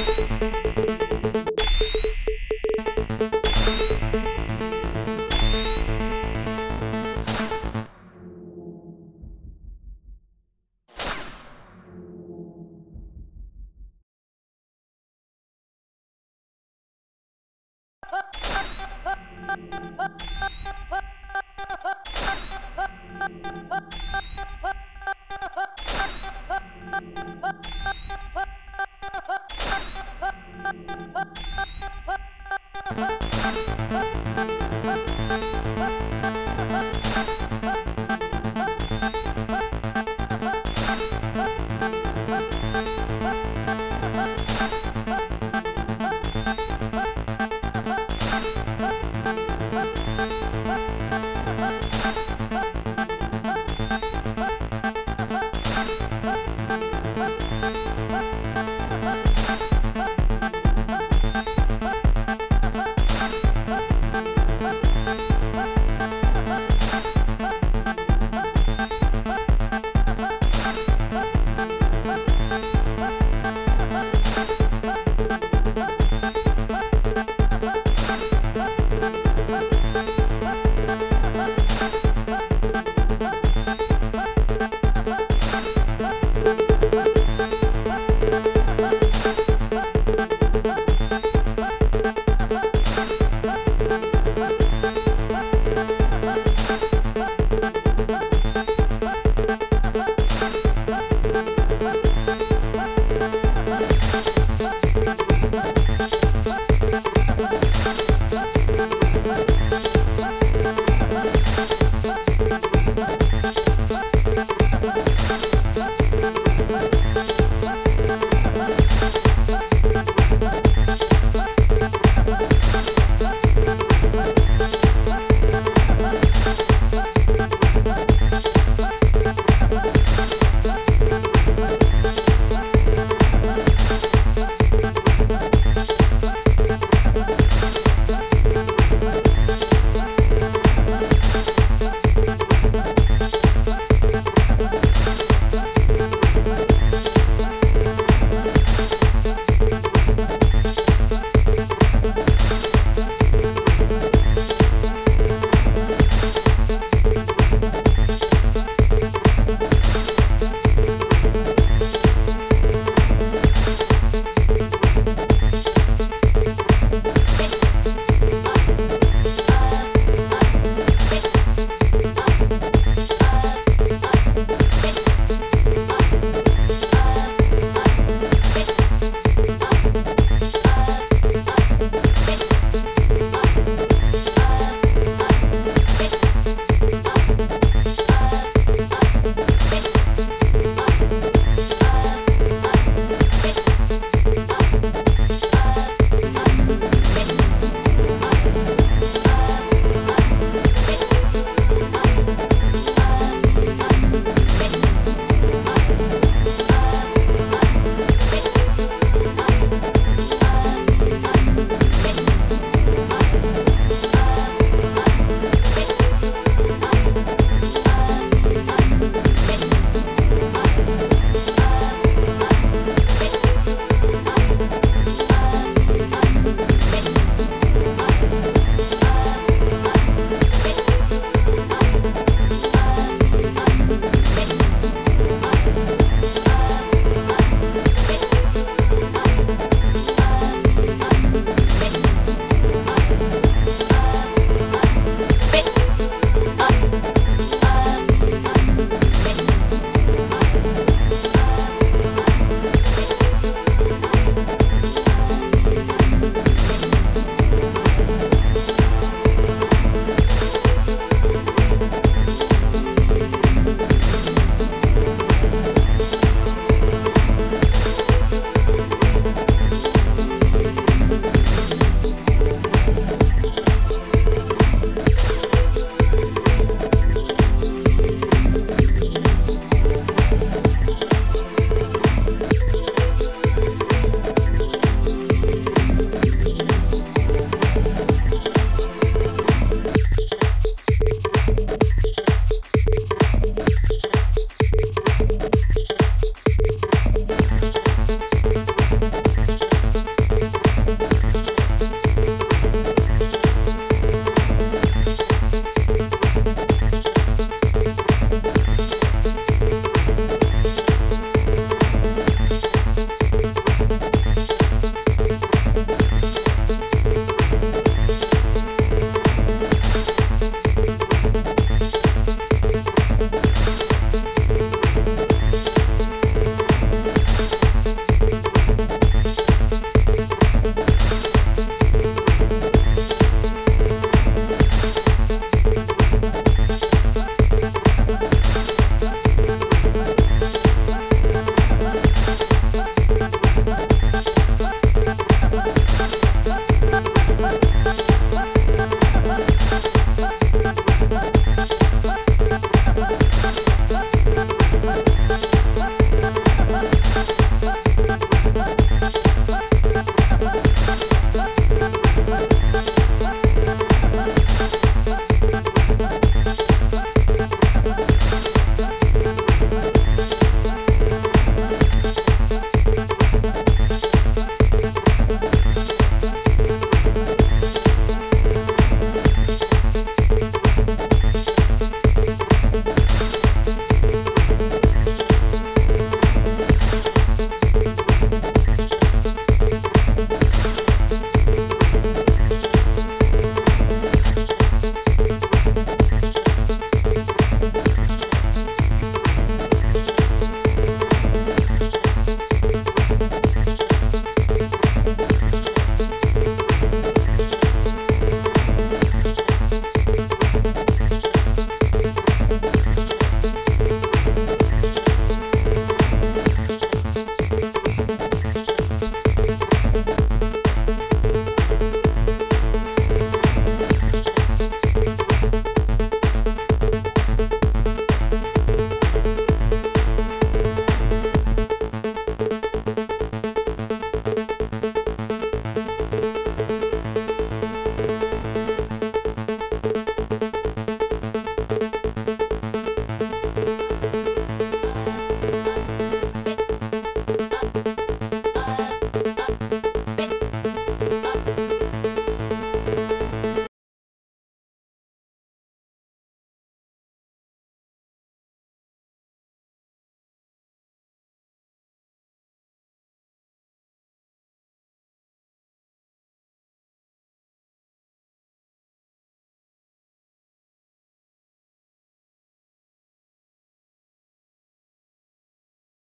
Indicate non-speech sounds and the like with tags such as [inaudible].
Ha ha ha! Bye. [laughs]